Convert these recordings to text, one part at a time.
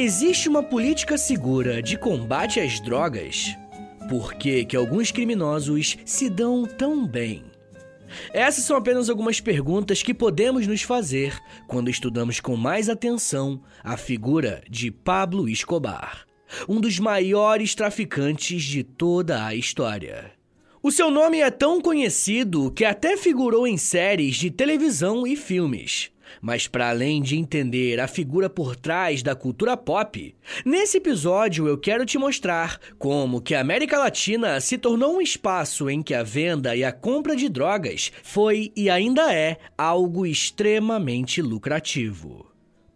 Existe uma política segura de combate às drogas? Por que, que alguns criminosos se dão tão bem? Essas são apenas algumas perguntas que podemos nos fazer quando estudamos com mais atenção a figura de Pablo Escobar, um dos maiores traficantes de toda a história. O seu nome é tão conhecido que até figurou em séries de televisão e filmes. Mas para além de entender a figura por trás da cultura pop, nesse episódio eu quero te mostrar como que a América Latina se tornou um espaço em que a venda e a compra de drogas foi e ainda é algo extremamente lucrativo.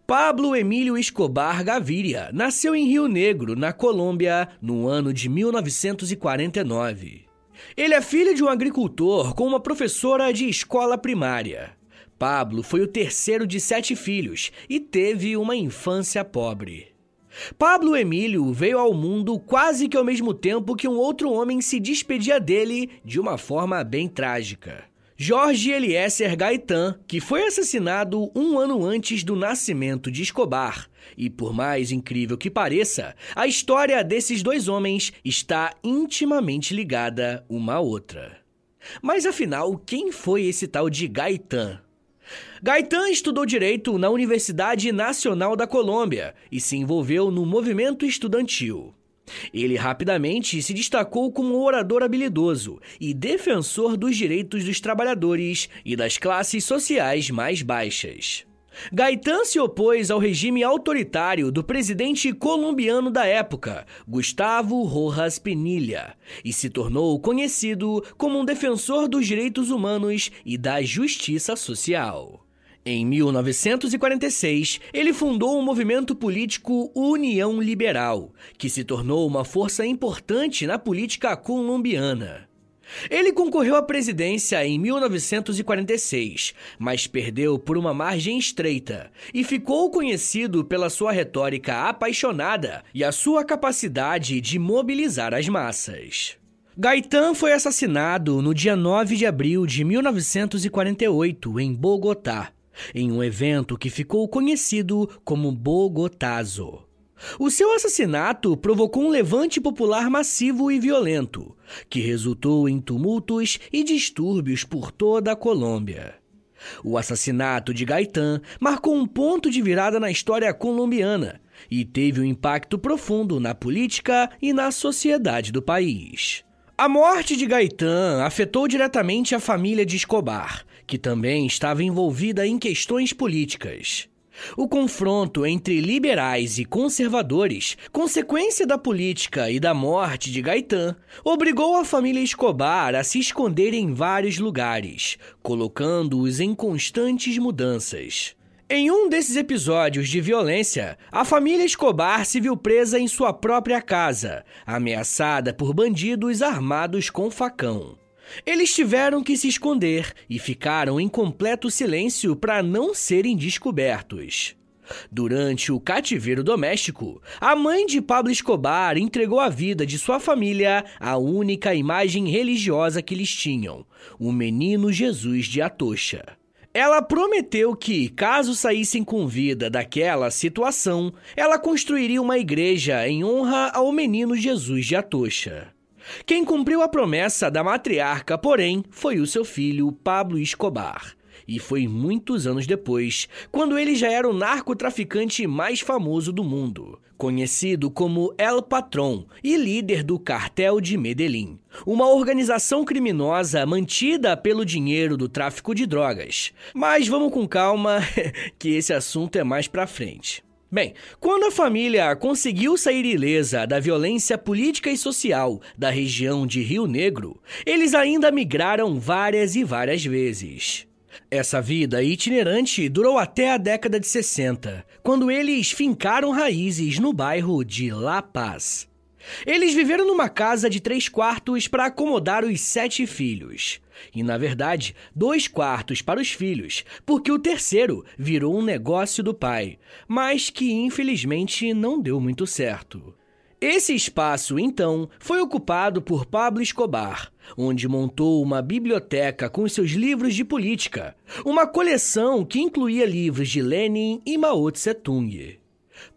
Pablo Emílio Escobar Gaviria nasceu em Rio Negro, na Colômbia, no ano de 1949. Ele é filho de um agricultor com uma professora de escola primária. Pablo foi o terceiro de sete filhos e teve uma infância pobre. Pablo Emílio veio ao mundo quase que ao mesmo tempo que um outro homem se despedia dele de uma forma bem trágica. Jorge Eliezer Gaetan, que foi assassinado um ano antes do nascimento de Escobar. E por mais incrível que pareça, a história desses dois homens está intimamente ligada uma à outra. Mas afinal, quem foi esse tal de Gaetan? Gaetan estudou direito na Universidade Nacional da Colômbia e se envolveu no movimento estudantil. Ele rapidamente se destacou como orador habilidoso e defensor dos direitos dos trabalhadores e das classes sociais mais baixas. Gaetan se opôs ao regime autoritário do presidente colombiano da época, Gustavo Rojas Penilla, e se tornou conhecido como um defensor dos direitos humanos e da justiça social. Em 1946, ele fundou o movimento político União Liberal, que se tornou uma força importante na política colombiana. Ele concorreu à presidência em 1946, mas perdeu por uma margem estreita e ficou conhecido pela sua retórica apaixonada e a sua capacidade de mobilizar as massas. Gaetan foi assassinado no dia 9 de abril de 1948 em Bogotá em um evento que ficou conhecido como Bogotazo. O seu assassinato provocou um levante popular massivo e violento, que resultou em tumultos e distúrbios por toda a Colômbia. O assassinato de Gaetan marcou um ponto de virada na história colombiana e teve um impacto profundo na política e na sociedade do país. A morte de Gaetan afetou diretamente a família de Escobar, que também estava envolvida em questões políticas. O confronto entre liberais e conservadores, consequência da política e da morte de Gaetan, obrigou a família Escobar a se esconder em vários lugares, colocando-os em constantes mudanças. Em um desses episódios de violência, a família Escobar se viu presa em sua própria casa, ameaçada por bandidos armados com facão. Eles tiveram que se esconder e ficaram em completo silêncio para não serem descobertos. Durante o cativeiro doméstico, a mãe de Pablo Escobar entregou a vida de sua família à única imagem religiosa que eles tinham, o menino Jesus de Atocha. Ela prometeu que, caso saíssem com vida daquela situação, ela construiria uma igreja em honra ao menino Jesus de Atocha. Quem cumpriu a promessa da matriarca, porém, foi o seu filho Pablo Escobar. E foi muitos anos depois, quando ele já era o narcotraficante mais famoso do mundo, conhecido como El Patron e líder do Cartel de Medellín, uma organização criminosa mantida pelo dinheiro do tráfico de drogas. Mas vamos com calma, que esse assunto é mais pra frente. Bem, quando a família conseguiu sair ilesa da violência política e social da região de Rio Negro, eles ainda migraram várias e várias vezes. Essa vida itinerante durou até a década de 60, quando eles fincaram raízes no bairro de La Paz. Eles viveram numa casa de três quartos para acomodar os sete filhos. E, na verdade, dois quartos para os filhos, porque o terceiro virou um negócio do pai, mas que infelizmente não deu muito certo. Esse espaço, então, foi ocupado por Pablo Escobar, onde montou uma biblioteca com seus livros de política, uma coleção que incluía livros de Lenin e Mao Tse Tung.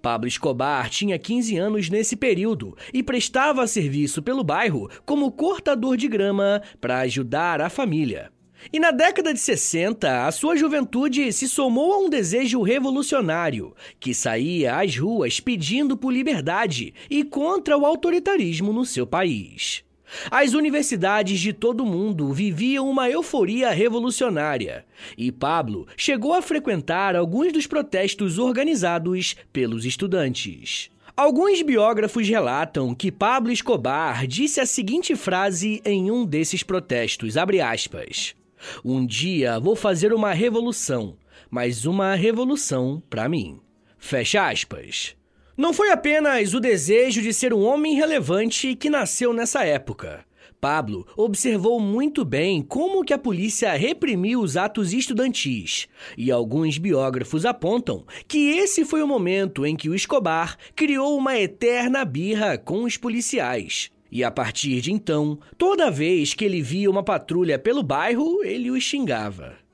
Pablo Escobar tinha 15 anos nesse período e prestava serviço pelo bairro como cortador de grama para ajudar a família. E na década de 60, a sua juventude se somou a um desejo revolucionário, que saía às ruas pedindo por liberdade e contra o autoritarismo no seu país. As universidades de todo o mundo viviam uma euforia revolucionária, e Pablo chegou a frequentar alguns dos protestos organizados pelos estudantes. Alguns biógrafos relatam que Pablo Escobar disse a seguinte frase em um desses protestos, aspas, Um dia vou fazer uma revolução, mas uma revolução para mim. Fecha aspas. Não foi apenas o desejo de ser um homem relevante que nasceu nessa época. Pablo observou muito bem como que a polícia reprimiu os atos estudantis, e alguns biógrafos apontam que esse foi o momento em que o Escobar criou uma eterna birra com os policiais. E a partir de então, toda vez que ele via uma patrulha pelo bairro, ele os xingava.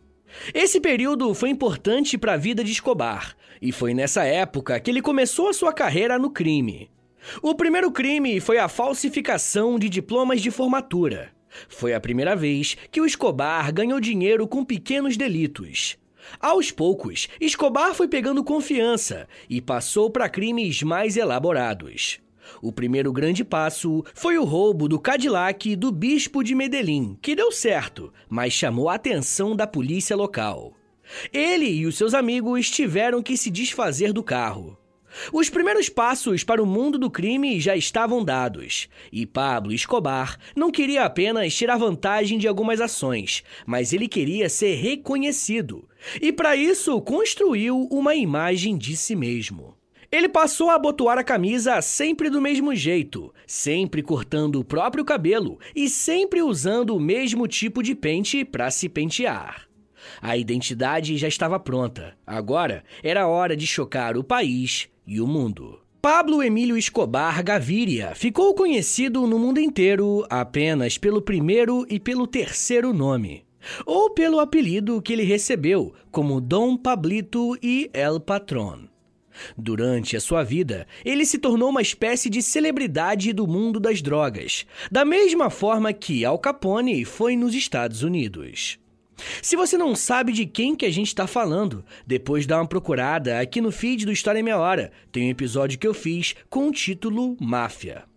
Esse período foi importante para a vida de Escobar, e foi nessa época que ele começou a sua carreira no crime. O primeiro crime foi a falsificação de diplomas de formatura. Foi a primeira vez que o Escobar ganhou dinheiro com pequenos delitos. Aos poucos, Escobar foi pegando confiança e passou para crimes mais elaborados. O primeiro grande passo foi o roubo do Cadillac do bispo de Medellín, que deu certo, mas chamou a atenção da polícia local. Ele e os seus amigos tiveram que se desfazer do carro. Os primeiros passos para o mundo do crime já estavam dados, e Pablo Escobar não queria apenas tirar vantagem de algumas ações, mas ele queria ser reconhecido, e para isso construiu uma imagem de si mesmo. Ele passou a abotoar a camisa sempre do mesmo jeito, sempre cortando o próprio cabelo e sempre usando o mesmo tipo de pente para se pentear. A identidade já estava pronta. Agora era hora de chocar o país e o mundo. Pablo Emílio Escobar Gaviria ficou conhecido no mundo inteiro apenas pelo primeiro e pelo terceiro nome, ou pelo apelido que ele recebeu, como Dom Pablito e El Patron. Durante a sua vida, ele se tornou uma espécie de celebridade do mundo das drogas, da mesma forma que Al Capone foi nos Estados Unidos. Se você não sabe de quem que a gente está falando, depois dá uma procurada aqui no feed do História em Meia Hora. Tem um episódio que eu fiz com o título Máfia.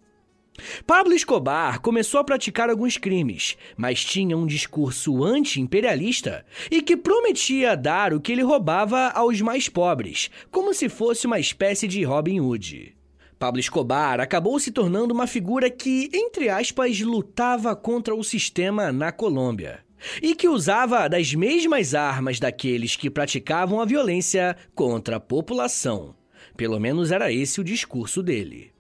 Pablo Escobar começou a praticar alguns crimes, mas tinha um discurso anti-imperialista e que prometia dar o que ele roubava aos mais pobres, como se fosse uma espécie de Robin Hood. Pablo Escobar acabou se tornando uma figura que, entre aspas, lutava contra o sistema na Colômbia e que usava das mesmas armas daqueles que praticavam a violência contra a população. Pelo menos era esse o discurso dele.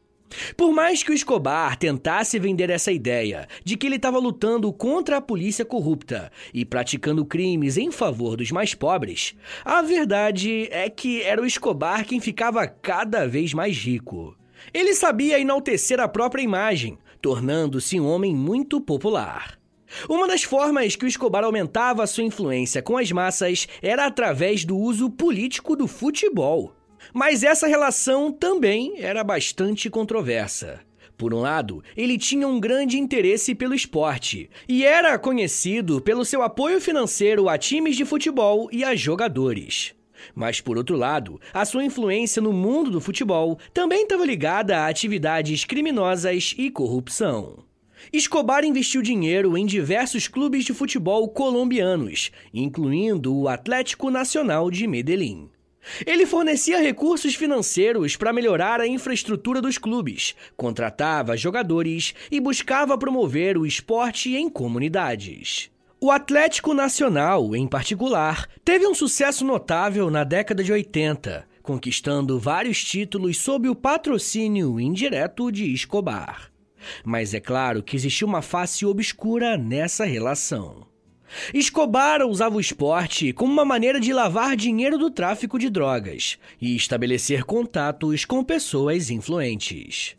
Por mais que o Escobar tentasse vender essa ideia de que ele estava lutando contra a polícia corrupta e praticando crimes em favor dos mais pobres, a verdade é que era o Escobar quem ficava cada vez mais rico. Ele sabia enaltecer a própria imagem, tornando-se um homem muito popular. Uma das formas que o Escobar aumentava sua influência com as massas era através do uso político do futebol. Mas essa relação também era bastante controversa. Por um lado, ele tinha um grande interesse pelo esporte e era conhecido pelo seu apoio financeiro a times de futebol e a jogadores. Mas, por outro lado, a sua influência no mundo do futebol também estava ligada a atividades criminosas e corrupção. Escobar investiu dinheiro em diversos clubes de futebol colombianos, incluindo o Atlético Nacional de Medellín. Ele fornecia recursos financeiros para melhorar a infraestrutura dos clubes, contratava jogadores e buscava promover o esporte em comunidades. O Atlético Nacional, em particular, teve um sucesso notável na década de 80, conquistando vários títulos sob o patrocínio indireto de Escobar. Mas é claro que existia uma face obscura nessa relação. Escobar usava o esporte como uma maneira de lavar dinheiro do tráfico de drogas e estabelecer contatos com pessoas influentes.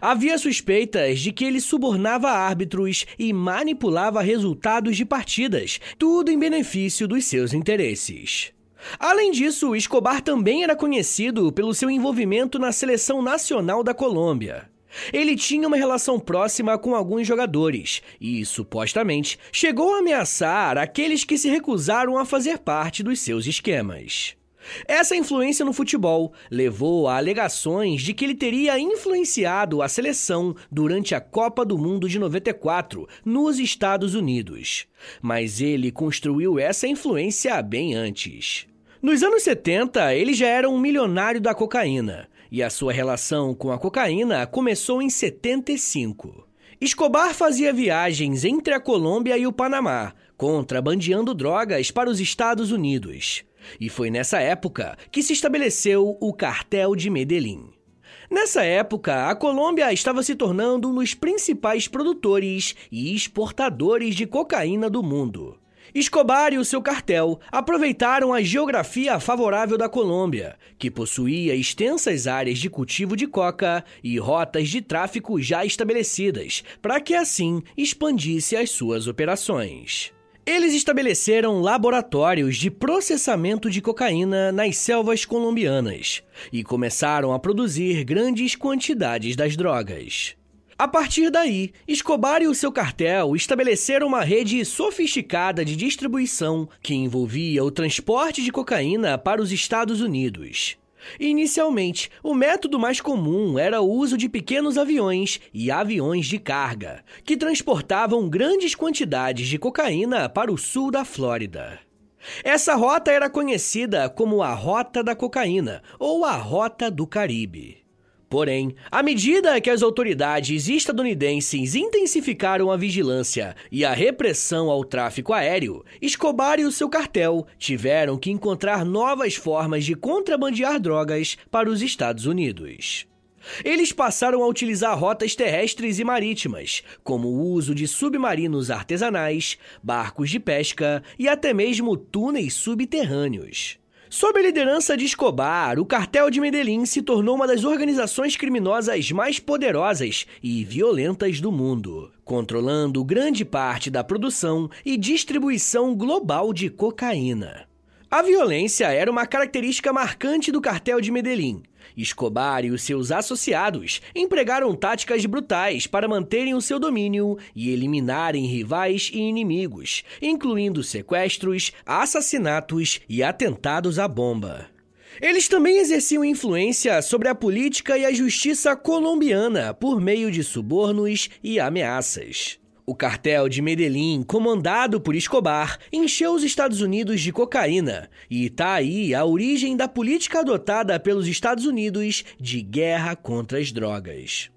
Havia suspeitas de que ele subornava árbitros e manipulava resultados de partidas, tudo em benefício dos seus interesses. Além disso, Escobar também era conhecido pelo seu envolvimento na seleção nacional da Colômbia. Ele tinha uma relação próxima com alguns jogadores e, supostamente, chegou a ameaçar aqueles que se recusaram a fazer parte dos seus esquemas. Essa influência no futebol levou a alegações de que ele teria influenciado a seleção durante a Copa do Mundo de 94 nos Estados Unidos. Mas ele construiu essa influência bem antes. Nos anos 70, ele já era um milionário da cocaína, e a sua relação com a cocaína começou em 75. Escobar fazia viagens entre a Colômbia e o Panamá, contrabandeando drogas para os Estados Unidos. E foi nessa época que se estabeleceu o Cartel de Medellín. Nessa época, a Colômbia estava se tornando um dos principais produtores e exportadores de cocaína do mundo. Escobar e o seu cartel aproveitaram a geografia favorável da Colômbia, que possuía extensas áreas de cultivo de coca e rotas de tráfico já estabelecidas, para que assim expandisse as suas operações. Eles estabeleceram laboratórios de processamento de cocaína nas selvas colombianas e começaram a produzir grandes quantidades das drogas. A partir daí, Escobar e o seu cartel estabeleceram uma rede sofisticada de distribuição que envolvia o transporte de cocaína para os Estados Unidos. Inicialmente, o método mais comum era o uso de pequenos aviões e aviões de carga, que transportavam grandes quantidades de cocaína para o sul da Flórida. Essa rota era conhecida como a Rota da Cocaína ou a Rota do Caribe. Porém, à medida que as autoridades estadunidenses intensificaram a vigilância e a repressão ao tráfico aéreo, Escobar e o seu cartel tiveram que encontrar novas formas de contrabandear drogas para os Estados Unidos. Eles passaram a utilizar rotas terrestres e marítimas, como o uso de submarinos artesanais, barcos de pesca e até mesmo túneis subterrâneos. Sob a liderança de Escobar, o cartel de Medellín se tornou uma das organizações criminosas mais poderosas e violentas do mundo, controlando grande parte da produção e distribuição global de cocaína. A violência era uma característica marcante do cartel de Medellín. Escobar e os seus associados empregaram táticas brutais para manterem o seu domínio e eliminarem rivais e inimigos, incluindo sequestros, assassinatos e atentados à bomba. Eles também exerciam influência sobre a política e a justiça colombiana por meio de subornos e ameaças. O cartel de Medellín, comandado por Escobar, encheu os Estados Unidos de cocaína, e está aí a origem da política adotada pelos Estados Unidos de guerra contra as drogas.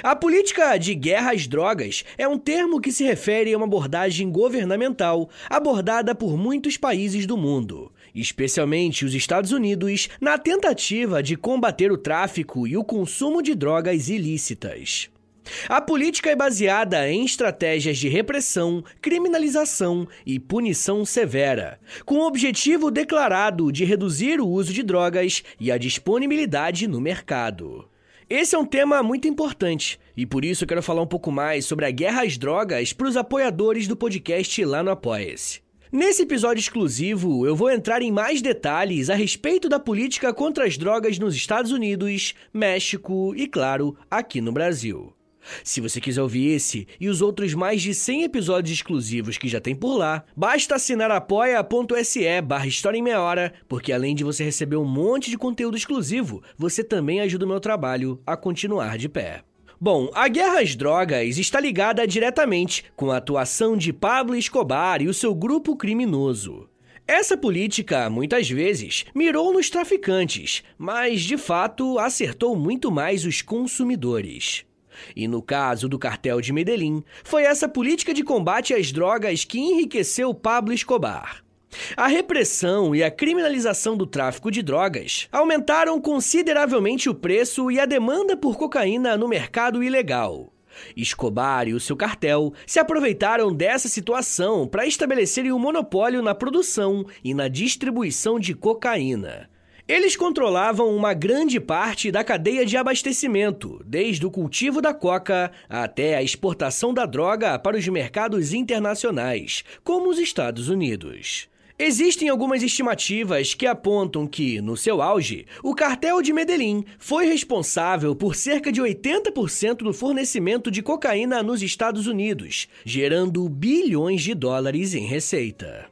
A política de guerra às drogas é um termo que se refere a uma abordagem governamental abordada por muitos países do mundo, especialmente os Estados Unidos, na tentativa de combater o tráfico e o consumo de drogas ilícitas. A política é baseada em estratégias de repressão, criminalização e punição severa, com o objetivo declarado de reduzir o uso de drogas e a disponibilidade no mercado. Esse é um tema muito importante e por isso eu quero falar um pouco mais sobre a guerra às drogas para os apoiadores do podcast lá no Apoia-se. Nesse episódio exclusivo, eu vou entrar em mais detalhes a respeito da política contra as drogas nos Estados Unidos, México e, claro, aqui no Brasil. Se você quiser ouvir esse e os outros mais de 100 episódios exclusivos que já tem por lá, basta assinar apoia.se barra História em Meia Hora, porque além de você receber um monte de conteúdo exclusivo, você também ajuda o meu trabalho a continuar de pé. Bom, a guerra às drogas está ligada diretamente com a atuação de Pablo Escobar e o seu grupo criminoso. Essa política, muitas vezes, mirou nos traficantes, mas de fato acertou muito mais os consumidores. E no caso do cartel de Medellín, foi essa política de combate às drogas que enriqueceu Pablo Escobar. A repressão e a criminalização do tráfico de drogas aumentaram consideravelmente o preço e a demanda por cocaína no mercado ilegal. Escobar e o seu cartel se aproveitaram dessa situação para estabelecerem um monopólio na produção e na distribuição de cocaína. Eles controlavam uma grande parte da cadeia de abastecimento, desde o cultivo da coca até a exportação da droga para os mercados internacionais, como os Estados Unidos. Existem algumas estimativas que apontam que, no seu auge, o cartel de Medellín foi responsável por cerca de 80% do fornecimento de cocaína nos Estados Unidos, gerando bilhões de dólares em receita.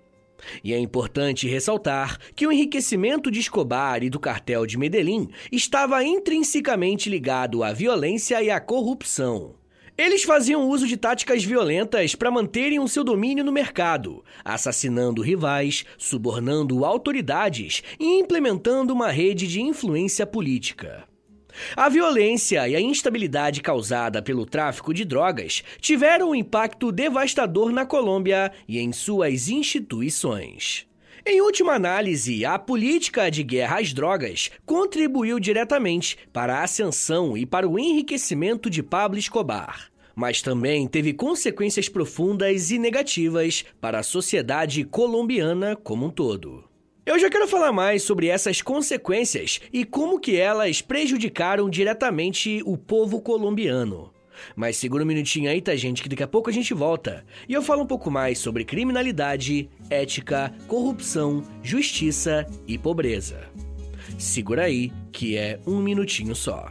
E é importante ressaltar que o enriquecimento de Escobar e do cartel de Medellín estava intrinsecamente ligado à violência e à corrupção. Eles faziam uso de táticas violentas para manterem o seu domínio no mercado, assassinando rivais, subornando autoridades e implementando uma rede de influência política. A violência e a instabilidade causada pelo tráfico de drogas tiveram um impacto devastador na Colômbia e em suas instituições. Em última análise, a política de guerra às drogas contribuiu diretamente para a ascensão e para o enriquecimento de Pablo Escobar mas também teve consequências profundas e negativas para a sociedade colombiana como um todo. Eu já quero falar mais sobre essas consequências e como que elas prejudicaram diretamente o povo colombiano. Mas segura um minutinho aí, tá, gente, que daqui a pouco a gente volta. E eu falo um pouco mais sobre criminalidade, ética, corrupção, justiça e pobreza. Segura aí, que é um minutinho só.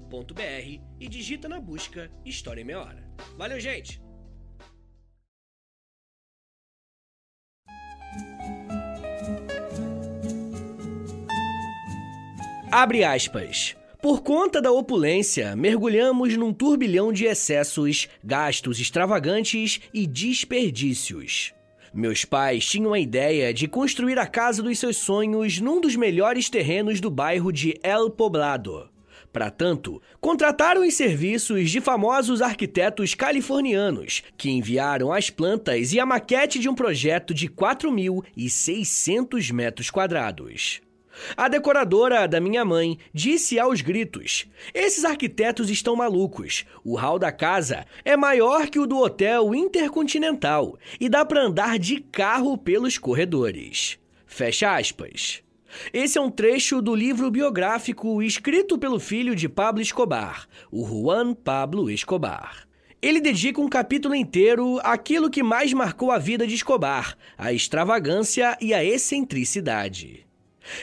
e digita na busca História em Meia Hora. Valeu, gente! Abre aspas. Por conta da opulência, mergulhamos num turbilhão de excessos, gastos extravagantes e desperdícios. Meus pais tinham a ideia de construir a casa dos seus sonhos num dos melhores terrenos do bairro de El Poblado. Para tanto, contrataram os serviços de famosos arquitetos californianos, que enviaram as plantas e a maquete de um projeto de 4.600 metros quadrados. A decoradora da minha mãe disse aos gritos: Esses arquitetos estão malucos. O hall da casa é maior que o do hotel Intercontinental e dá para andar de carro pelos corredores. Fecha aspas. Esse é um trecho do livro biográfico escrito pelo filho de Pablo Escobar, o Juan Pablo Escobar. Ele dedica um capítulo inteiro àquilo que mais marcou a vida de Escobar, a extravagância e a excentricidade.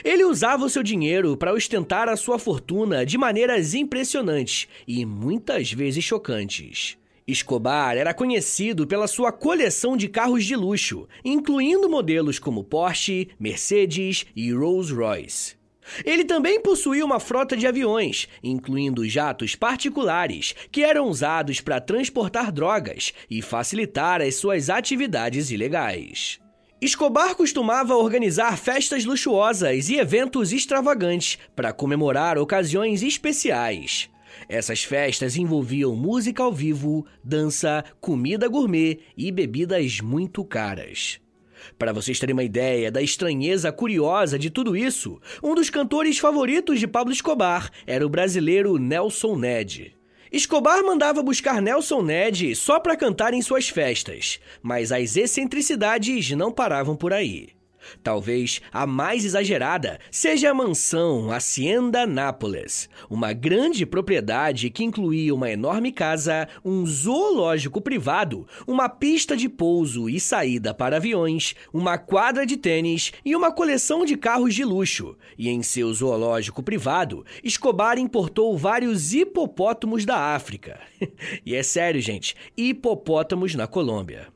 Ele usava o seu dinheiro para ostentar a sua fortuna de maneiras impressionantes e muitas vezes chocantes. Escobar era conhecido pela sua coleção de carros de luxo, incluindo modelos como Porsche, Mercedes e Rolls-Royce. Ele também possuía uma frota de aviões, incluindo jatos particulares, que eram usados para transportar drogas e facilitar as suas atividades ilegais. Escobar costumava organizar festas luxuosas e eventos extravagantes para comemorar ocasiões especiais. Essas festas envolviam música ao vivo, dança, comida gourmet e bebidas muito caras. Para vocês terem uma ideia da estranheza curiosa de tudo isso, um dos cantores favoritos de Pablo Escobar era o brasileiro Nelson Ned. Escobar mandava buscar Nelson Ned só para cantar em suas festas, mas as excentricidades não paravam por aí. Talvez a mais exagerada seja a mansão Hacienda Nápoles, uma grande propriedade que incluía uma enorme casa, um zoológico privado, uma pista de pouso e saída para aviões, uma quadra de tênis e uma coleção de carros de luxo. E em seu zoológico privado, Escobar importou vários hipopótamos da África. e é sério, gente, hipopótamos na Colômbia.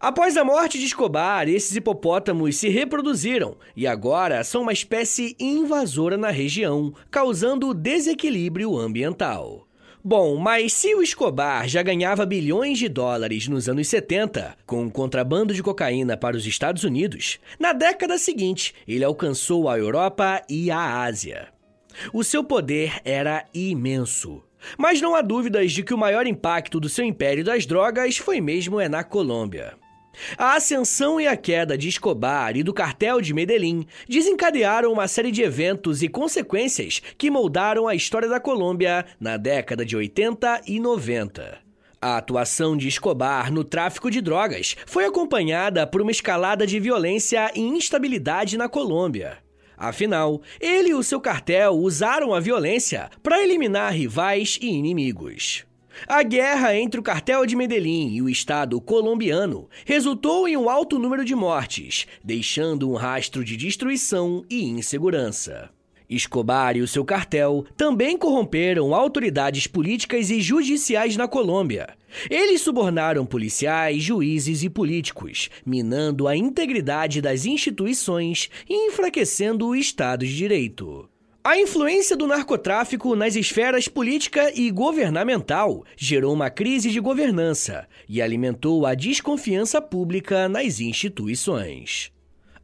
Após a morte de Escobar, esses hipopótamos se reproduziram e agora são uma espécie invasora na região, causando desequilíbrio ambiental. Bom, mas se o Escobar já ganhava bilhões de dólares nos anos 70 com o contrabando de cocaína para os Estados Unidos, na década seguinte ele alcançou a Europa e a Ásia. O seu poder era imenso. Mas não há dúvidas de que o maior impacto do seu império das drogas foi mesmo é na Colômbia. A ascensão e a queda de Escobar e do cartel de Medellín desencadearam uma série de eventos e consequências que moldaram a história da Colômbia na década de 80 e 90. A atuação de Escobar no tráfico de drogas foi acompanhada por uma escalada de violência e instabilidade na Colômbia. Afinal, ele e o seu cartel usaram a violência para eliminar rivais e inimigos. A guerra entre o cartel de Medellín e o Estado colombiano resultou em um alto número de mortes, deixando um rastro de destruição e insegurança. Escobar e o seu cartel também corromperam autoridades políticas e judiciais na Colômbia. Eles subornaram policiais, juízes e políticos, minando a integridade das instituições e enfraquecendo o Estado de Direito. A influência do narcotráfico nas esferas política e governamental gerou uma crise de governança e alimentou a desconfiança pública nas instituições.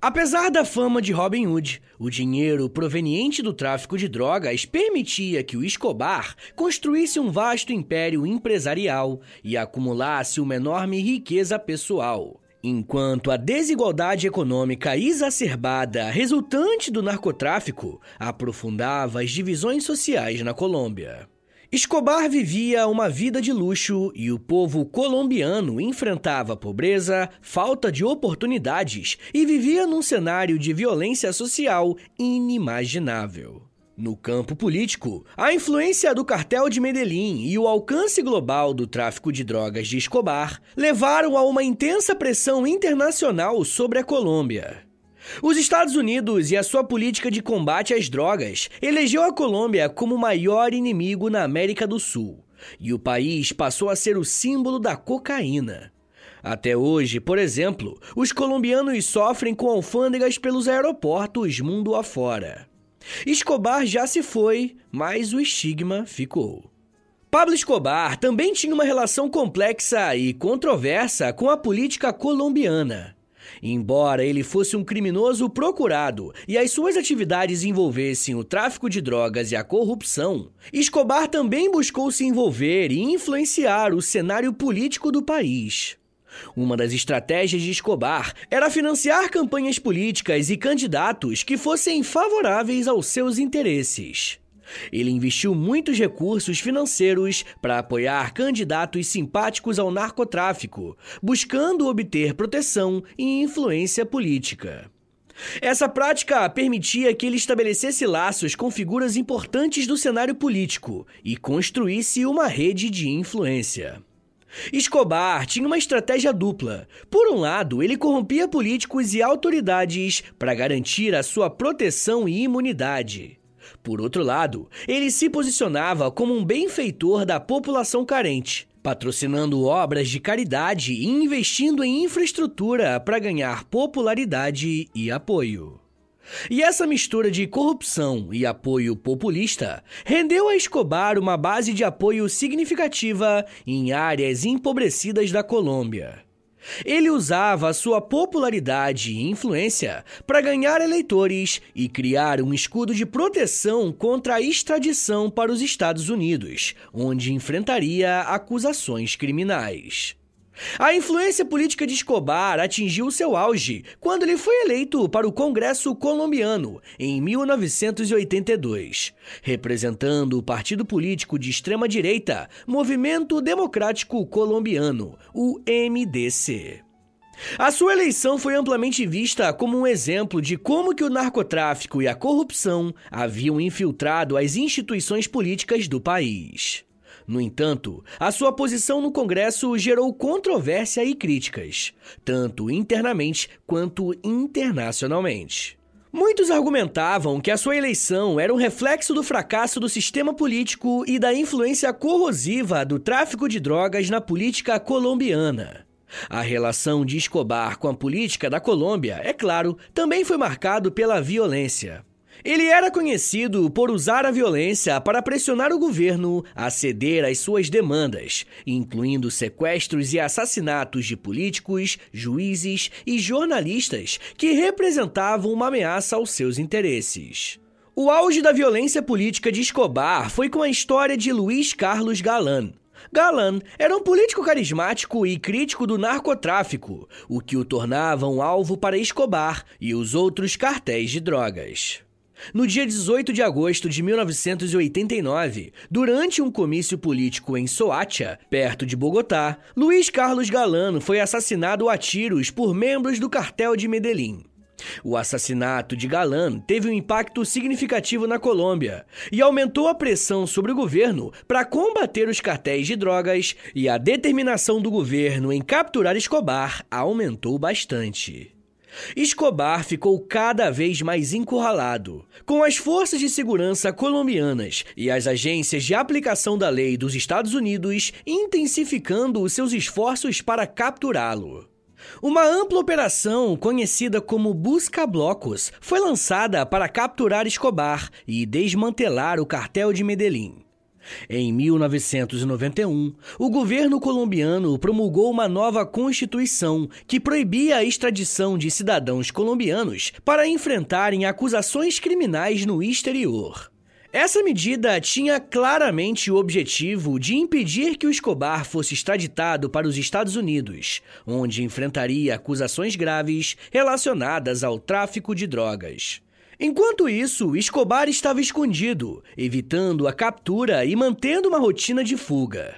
Apesar da fama de Robin Hood, o dinheiro proveniente do tráfico de drogas permitia que o Escobar construísse um vasto império empresarial e acumulasse uma enorme riqueza pessoal. Enquanto a desigualdade econômica exacerbada resultante do narcotráfico aprofundava as divisões sociais na Colômbia. Escobar vivia uma vida de luxo e o povo colombiano enfrentava pobreza, falta de oportunidades e vivia num cenário de violência social inimaginável. No campo político, a influência do cartel de Medellín e o alcance global do tráfico de drogas de Escobar levaram a uma intensa pressão internacional sobre a Colômbia. Os Estados Unidos e a sua política de combate às drogas elegeu a Colômbia como o maior inimigo na América do Sul, e o país passou a ser o símbolo da cocaína. Até hoje, por exemplo, os colombianos sofrem com alfândegas pelos aeroportos mundo afora. Escobar já se foi, mas o estigma ficou. Pablo Escobar também tinha uma relação complexa e controversa com a política colombiana. Embora ele fosse um criminoso procurado e as suas atividades envolvessem o tráfico de drogas e a corrupção, Escobar também buscou se envolver e influenciar o cenário político do país. Uma das estratégias de Escobar era financiar campanhas políticas e candidatos que fossem favoráveis aos seus interesses. Ele investiu muitos recursos financeiros para apoiar candidatos simpáticos ao narcotráfico, buscando obter proteção e influência política. Essa prática permitia que ele estabelecesse laços com figuras importantes do cenário político e construísse uma rede de influência. Escobar tinha uma estratégia dupla. Por um lado, ele corrompia políticos e autoridades para garantir a sua proteção e imunidade. Por outro lado, ele se posicionava como um benfeitor da população carente, patrocinando obras de caridade e investindo em infraestrutura para ganhar popularidade e apoio. E essa mistura de corrupção e apoio populista rendeu a Escobar uma base de apoio significativa em áreas empobrecidas da Colômbia. Ele usava sua popularidade e influência para ganhar eleitores e criar um escudo de proteção contra a extradição para os Estados Unidos, onde enfrentaria acusações criminais. A influência política de Escobar atingiu seu auge quando ele foi eleito para o Congresso colombiano em 1982, representando o partido político de extrema-direita Movimento Democrático Colombiano, o MDC. A sua eleição foi amplamente vista como um exemplo de como que o narcotráfico e a corrupção haviam infiltrado as instituições políticas do país. No entanto, a sua posição no Congresso gerou controvérsia e críticas, tanto internamente quanto internacionalmente. Muitos argumentavam que a sua eleição era um reflexo do fracasso do sistema político e da influência corrosiva do tráfico de drogas na política colombiana. A relação de Escobar com a política da Colômbia, é claro, também foi marcado pela violência. Ele era conhecido por usar a violência para pressionar o governo a ceder às suas demandas, incluindo sequestros e assassinatos de políticos, juízes e jornalistas que representavam uma ameaça aos seus interesses. O auge da violência política de Escobar foi com a história de Luiz Carlos Galan, Galan era um político carismático e crítico do narcotráfico, o que o tornava um alvo para Escobar e os outros cartéis de drogas. No dia 18 de agosto de 1989, durante um comício político em Soacha, perto de Bogotá, Luiz Carlos Galano foi assassinado a tiros por membros do cartel de Medellín. O assassinato de Galan teve um impacto significativo na Colômbia e aumentou a pressão sobre o governo para combater os cartéis de drogas, e a determinação do governo em capturar Escobar aumentou bastante. Escobar ficou cada vez mais encurralado, com as forças de segurança colombianas e as agências de aplicação da lei dos Estados Unidos intensificando os seus esforços para capturá-lo. Uma ampla operação, conhecida como Busca Blocos, foi lançada para capturar Escobar e desmantelar o cartel de Medellín. Em 1991, o governo colombiano promulgou uma nova constituição que proibia a extradição de cidadãos colombianos para enfrentarem acusações criminais no exterior. Essa medida tinha claramente o objetivo de impedir que o Escobar fosse extraditado para os Estados Unidos, onde enfrentaria acusações graves relacionadas ao tráfico de drogas. Enquanto isso, Escobar estava escondido, evitando a captura e mantendo uma rotina de fuga.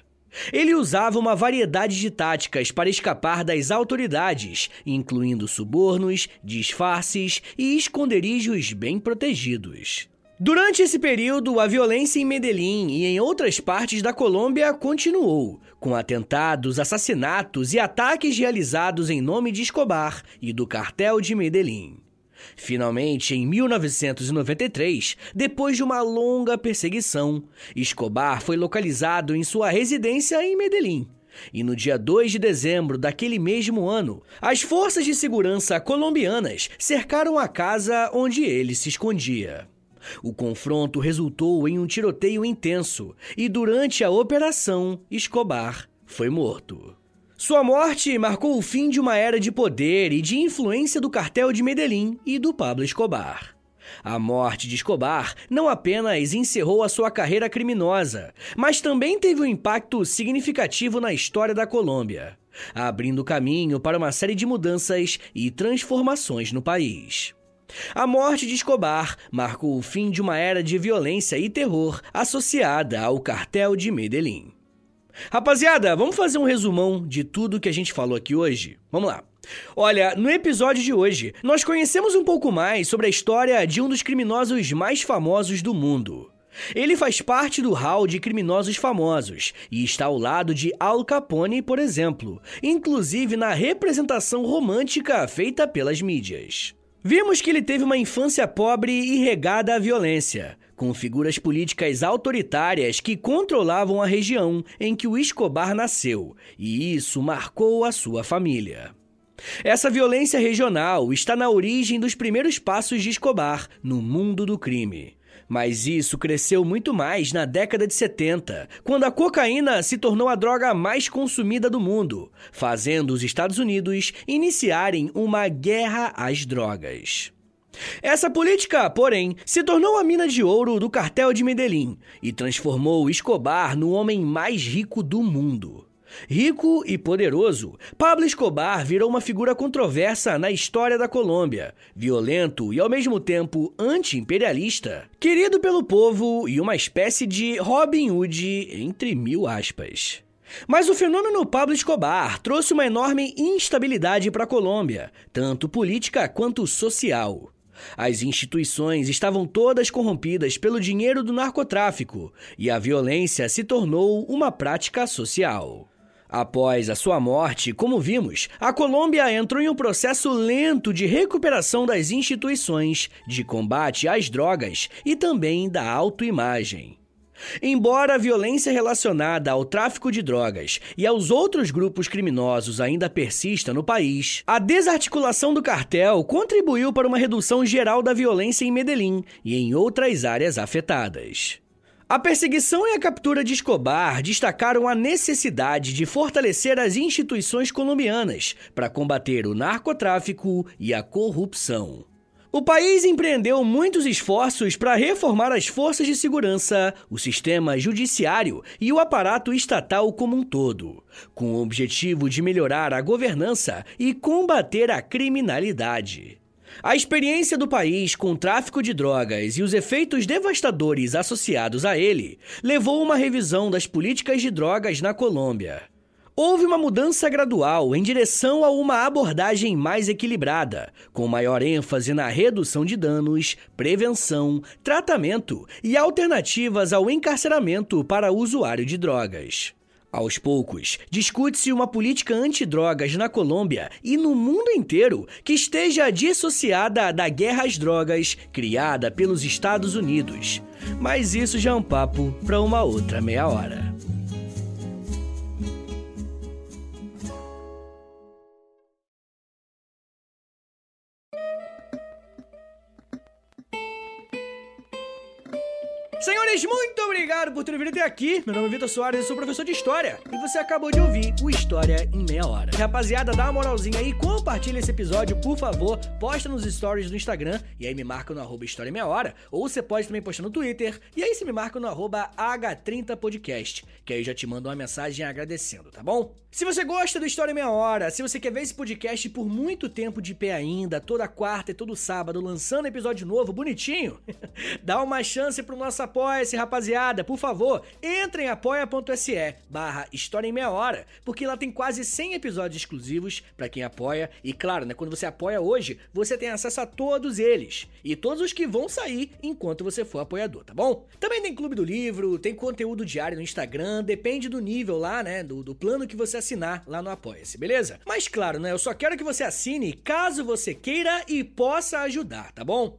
Ele usava uma variedade de táticas para escapar das autoridades, incluindo subornos, disfarces e esconderijos bem protegidos. Durante esse período, a violência em Medellín e em outras partes da Colômbia continuou, com atentados, assassinatos e ataques realizados em nome de Escobar e do cartel de Medellín. Finalmente, em 1993, depois de uma longa perseguição, Escobar foi localizado em sua residência em Medellín. E no dia 2 de dezembro daquele mesmo ano, as forças de segurança colombianas cercaram a casa onde ele se escondia. O confronto resultou em um tiroteio intenso e, durante a operação, Escobar foi morto. Sua morte marcou o fim de uma era de poder e de influência do cartel de Medellín e do Pablo Escobar. A morte de Escobar não apenas encerrou a sua carreira criminosa, mas também teve um impacto significativo na história da Colômbia, abrindo caminho para uma série de mudanças e transformações no país. A morte de Escobar marcou o fim de uma era de violência e terror associada ao cartel de Medellín. Rapaziada, vamos fazer um resumão de tudo que a gente falou aqui hoje? Vamos lá. Olha, no episódio de hoje, nós conhecemos um pouco mais sobre a história de um dos criminosos mais famosos do mundo. Ele faz parte do hall de criminosos famosos e está ao lado de Al Capone, por exemplo, inclusive na representação romântica feita pelas mídias. Vimos que ele teve uma infância pobre e regada à violência, com figuras políticas autoritárias que controlavam a região em que o Escobar nasceu, e isso marcou a sua família. Essa violência regional está na origem dos primeiros passos de Escobar no mundo do crime. Mas isso cresceu muito mais na década de 70, quando a cocaína se tornou a droga mais consumida do mundo, fazendo os Estados Unidos iniciarem uma guerra às drogas. Essa política, porém, se tornou a mina de ouro do cartel de Medellín e transformou Escobar no homem mais rico do mundo. Rico e poderoso, Pablo Escobar virou uma figura controversa na história da Colômbia, violento e ao mesmo tempo anti-imperialista, querido pelo povo e uma espécie de Robin Hood entre mil aspas. Mas o fenômeno Pablo Escobar trouxe uma enorme instabilidade para a Colômbia, tanto política quanto social. As instituições estavam todas corrompidas pelo dinheiro do narcotráfico e a violência se tornou uma prática social. Após a sua morte, como vimos, a Colômbia entrou em um processo lento de recuperação das instituições, de combate às drogas e também da autoimagem. Embora a violência relacionada ao tráfico de drogas e aos outros grupos criminosos ainda persista no país, a desarticulação do cartel contribuiu para uma redução geral da violência em Medellín e em outras áreas afetadas. A perseguição e a captura de Escobar destacaram a necessidade de fortalecer as instituições colombianas para combater o narcotráfico e a corrupção. O país empreendeu muitos esforços para reformar as forças de segurança, o sistema judiciário e o aparato estatal como um todo, com o objetivo de melhorar a governança e combater a criminalidade. A experiência do país com o tráfico de drogas e os efeitos devastadores associados a ele levou a uma revisão das políticas de drogas na Colômbia. Houve uma mudança gradual em direção a uma abordagem mais equilibrada, com maior ênfase na redução de danos, prevenção, tratamento e alternativas ao encarceramento para usuário de drogas. Aos poucos, discute-se uma política antidrogas na Colômbia e no mundo inteiro que esteja dissociada da guerra às drogas criada pelos Estados Unidos. Mas isso já é um papo para uma outra meia hora. Muito obrigado por terem vindo até aqui. Meu nome é Vitor Soares, eu sou professor de História. E você acabou de ouvir o História em Meia Hora. Rapaziada, dá uma moralzinha aí, compartilha esse episódio, por favor. Posta nos stories do Instagram e aí me marca no arroba História em Meia Hora. Ou você pode também postar no Twitter e aí você me marca no arroba H30podcast, que aí eu já te mando uma mensagem agradecendo, tá bom? Se você gosta do História em Meia Hora, se você quer ver esse podcast por muito tempo de pé ainda, toda quarta e todo sábado, lançando episódio novo, bonitinho, dá uma chance pro nosso apoia-se, rapaziada. Por favor, entre em apoia.se barra História em Meia Hora, porque lá tem quase 100 episódios exclusivos para quem apoia. E claro, né, quando você apoia hoje, você tem acesso a todos eles. E todos os que vão sair enquanto você for apoiador, tá bom? Também tem Clube do Livro, tem conteúdo diário no Instagram, depende do nível lá, né, do, do plano que você assinar lá no Apoia-se, beleza? Mas claro, né, eu só quero que você assine caso você queira e possa ajudar, tá bom?